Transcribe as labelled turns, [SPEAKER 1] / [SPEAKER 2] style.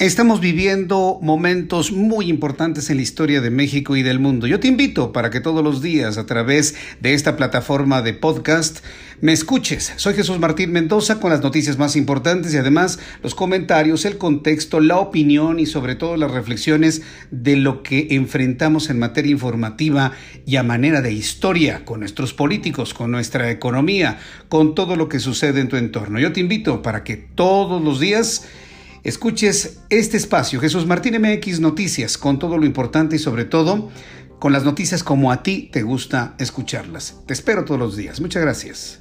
[SPEAKER 1] Estamos viviendo momentos muy importantes en la historia de México y del mundo. Yo te invito para que todos los días a través de esta plataforma de podcast me escuches. Soy Jesús Martín Mendoza con las noticias más importantes y además los comentarios, el contexto, la opinión y sobre todo las reflexiones de lo que enfrentamos en materia informativa y a manera de historia con nuestros políticos, con nuestra economía, con todo lo que sucede en tu entorno. Yo te invito para que todos los días escuches este espacio, Jesús Martín MX Noticias, con todo lo importante y sobre todo con las noticias como a ti te gusta escucharlas. Te espero todos los días. Muchas gracias.